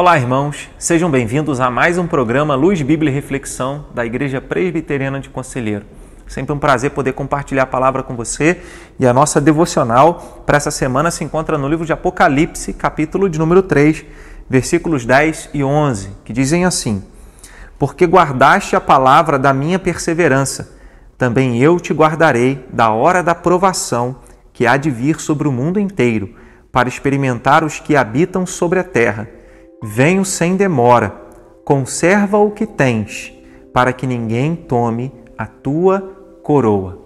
Olá, irmãos, sejam bem-vindos a mais um programa Luz, Bíblia e Reflexão da Igreja Presbiteriana de Conselheiro. Sempre um prazer poder compartilhar a palavra com você e a nossa devocional para essa semana se encontra no livro de Apocalipse, capítulo de número 3, versículos 10 e 11, que dizem assim: Porque guardaste a palavra da minha perseverança, também eu te guardarei da hora da provação que há de vir sobre o mundo inteiro, para experimentar os que habitam sobre a terra Venho sem demora, conserva o que tens, para que ninguém tome a tua coroa.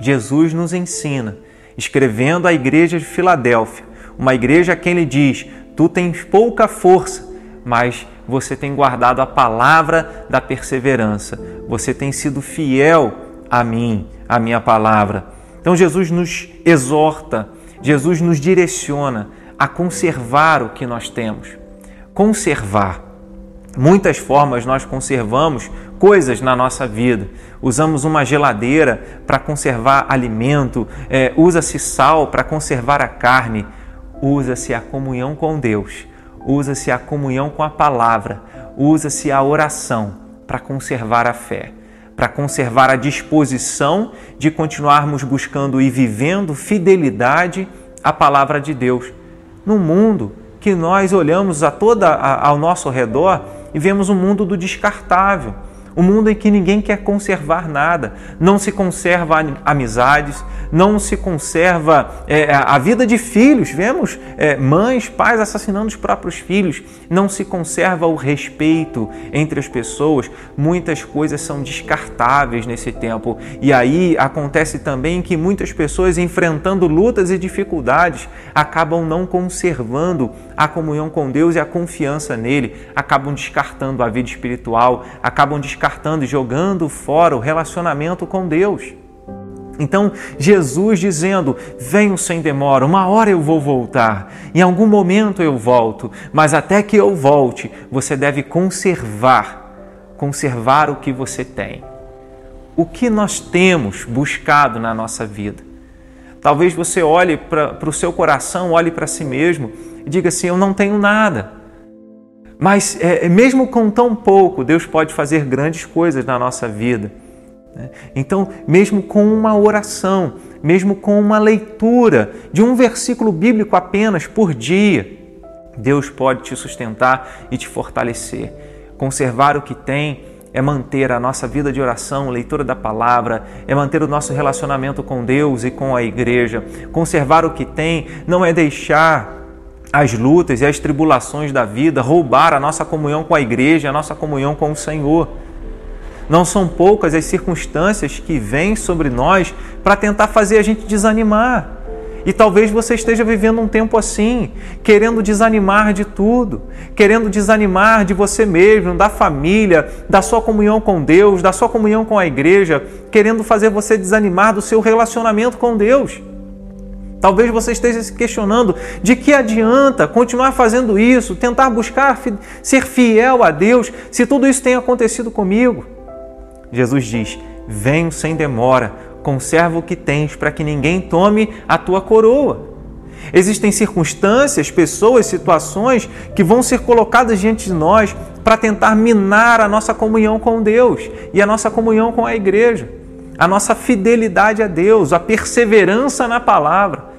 Jesus nos ensina, escrevendo à igreja de Filadélfia, uma igreja a quem ele diz: Tu tens pouca força, mas você tem guardado a palavra da perseverança, você tem sido fiel a mim, a minha palavra. Então Jesus nos exorta, Jesus nos direciona a conservar o que nós temos conservar. Muitas formas nós conservamos coisas na nossa vida. Usamos uma geladeira para conservar alimento, é, usa-se sal para conservar a carne, usa-se a comunhão com Deus, usa-se a comunhão com a palavra, usa-se a oração para conservar a fé, para conservar a disposição de continuarmos buscando e vivendo fidelidade à palavra de Deus. No mundo que nós olhamos a toda a, ao nosso redor e vemos um mundo do descartável, um mundo em que ninguém quer conservar nada, não se conserva amizades, não se conserva é, a vida de filhos. Vemos é, mães, pais assassinando os próprios filhos, não se conserva o respeito entre as pessoas. Muitas coisas são descartáveis nesse tempo, e aí acontece também que muitas pessoas, enfrentando lutas e dificuldades, acabam não conservando a comunhão com Deus e a confiança nele, acabam descartando a vida espiritual, acabam descartando e jogando fora o relacionamento com Deus. Então, Jesus dizendo: Venho sem demora, uma hora eu vou voltar, em algum momento eu volto, mas até que eu volte, você deve conservar, conservar o que você tem. O que nós temos buscado na nossa vida? Talvez você olhe para o seu coração, olhe para si mesmo e diga assim: Eu não tenho nada. Mas é, é, mesmo com tão pouco, Deus pode fazer grandes coisas na nossa vida. Né? Então, mesmo com uma oração, mesmo com uma leitura de um versículo bíblico apenas por dia, Deus pode te sustentar e te fortalecer. Conservar o que tem é manter a nossa vida de oração, leitura da palavra, é manter o nosso relacionamento com Deus e com a igreja. Conservar o que tem não é deixar as lutas e as tribulações da vida roubar a nossa comunhão com a igreja, a nossa comunhão com o Senhor. Não são poucas as circunstâncias que vêm sobre nós para tentar fazer a gente desanimar. E talvez você esteja vivendo um tempo assim, querendo desanimar de tudo, querendo desanimar de você mesmo, da família, da sua comunhão com Deus, da sua comunhão com a igreja, querendo fazer você desanimar do seu relacionamento com Deus. Talvez você esteja se questionando de que adianta continuar fazendo isso, tentar buscar ser fiel a Deus, se tudo isso tem acontecido comigo. Jesus diz: Venho sem demora, conserva o que tens, para que ninguém tome a tua coroa. Existem circunstâncias, pessoas, situações que vão ser colocadas diante de nós para tentar minar a nossa comunhão com Deus e a nossa comunhão com a igreja, a nossa fidelidade a Deus, a perseverança na palavra.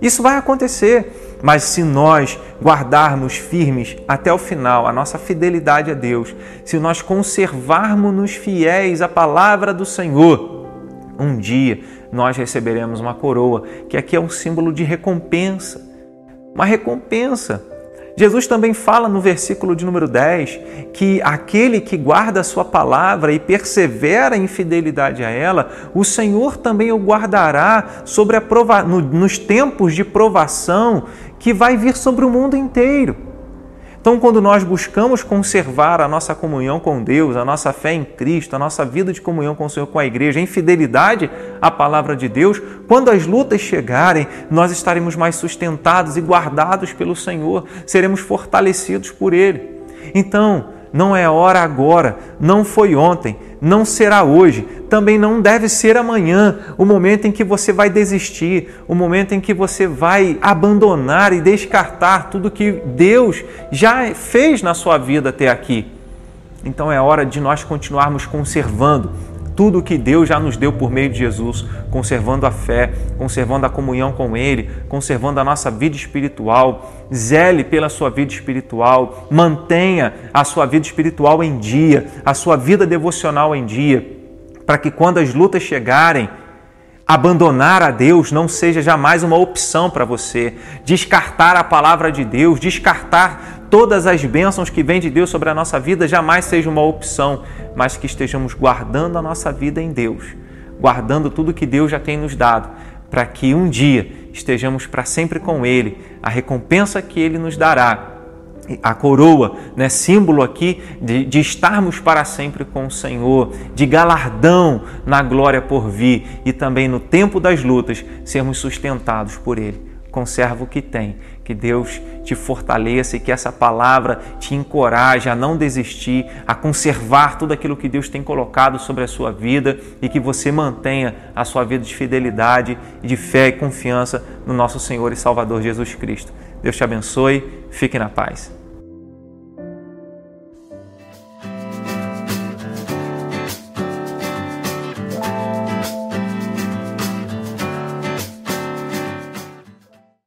Isso vai acontecer, mas se nós guardarmos firmes até o final a nossa fidelidade a Deus, se nós conservarmos-nos fiéis à palavra do Senhor, um dia nós receberemos uma coroa, que aqui é um símbolo de recompensa. Uma recompensa Jesus também fala no versículo de número 10 que aquele que guarda a sua palavra e persevera em fidelidade a ela, o Senhor também o guardará sobre a prova... nos tempos de provação que vai vir sobre o mundo inteiro. Então, quando nós buscamos conservar a nossa comunhão com Deus, a nossa fé em Cristo, a nossa vida de comunhão com o Senhor, com a igreja, em fidelidade à palavra de Deus, quando as lutas chegarem, nós estaremos mais sustentados e guardados pelo Senhor, seremos fortalecidos por Ele. Então, não é hora agora, não foi ontem, não será hoje, também não deve ser amanhã, o momento em que você vai desistir, o momento em que você vai abandonar e descartar tudo que Deus já fez na sua vida até aqui. Então é hora de nós continuarmos conservando tudo que Deus já nos deu por meio de Jesus, conservando a fé, conservando a comunhão com Ele, conservando a nossa vida espiritual. Zele pela sua vida espiritual, mantenha a sua vida espiritual em dia, a sua vida devocional em dia, para que quando as lutas chegarem, abandonar a Deus não seja jamais uma opção para você. Descartar a palavra de Deus, descartar todas as bênçãos que vêm de Deus sobre a nossa vida jamais seja uma opção, mas que estejamos guardando a nossa vida em Deus, guardando tudo que Deus já tem nos dado, para que um dia estejamos para sempre com Ele, a recompensa que Ele nos dará. A coroa, né, símbolo aqui de, de estarmos para sempre com o Senhor, de galardão na glória por vir e também no tempo das lutas sermos sustentados por Ele conserva o que tem. Que Deus te fortaleça e que essa palavra te encoraje a não desistir, a conservar tudo aquilo que Deus tem colocado sobre a sua vida e que você mantenha a sua vida de fidelidade, de fé e confiança no nosso Senhor e Salvador Jesus Cristo. Deus te abençoe, fique na paz.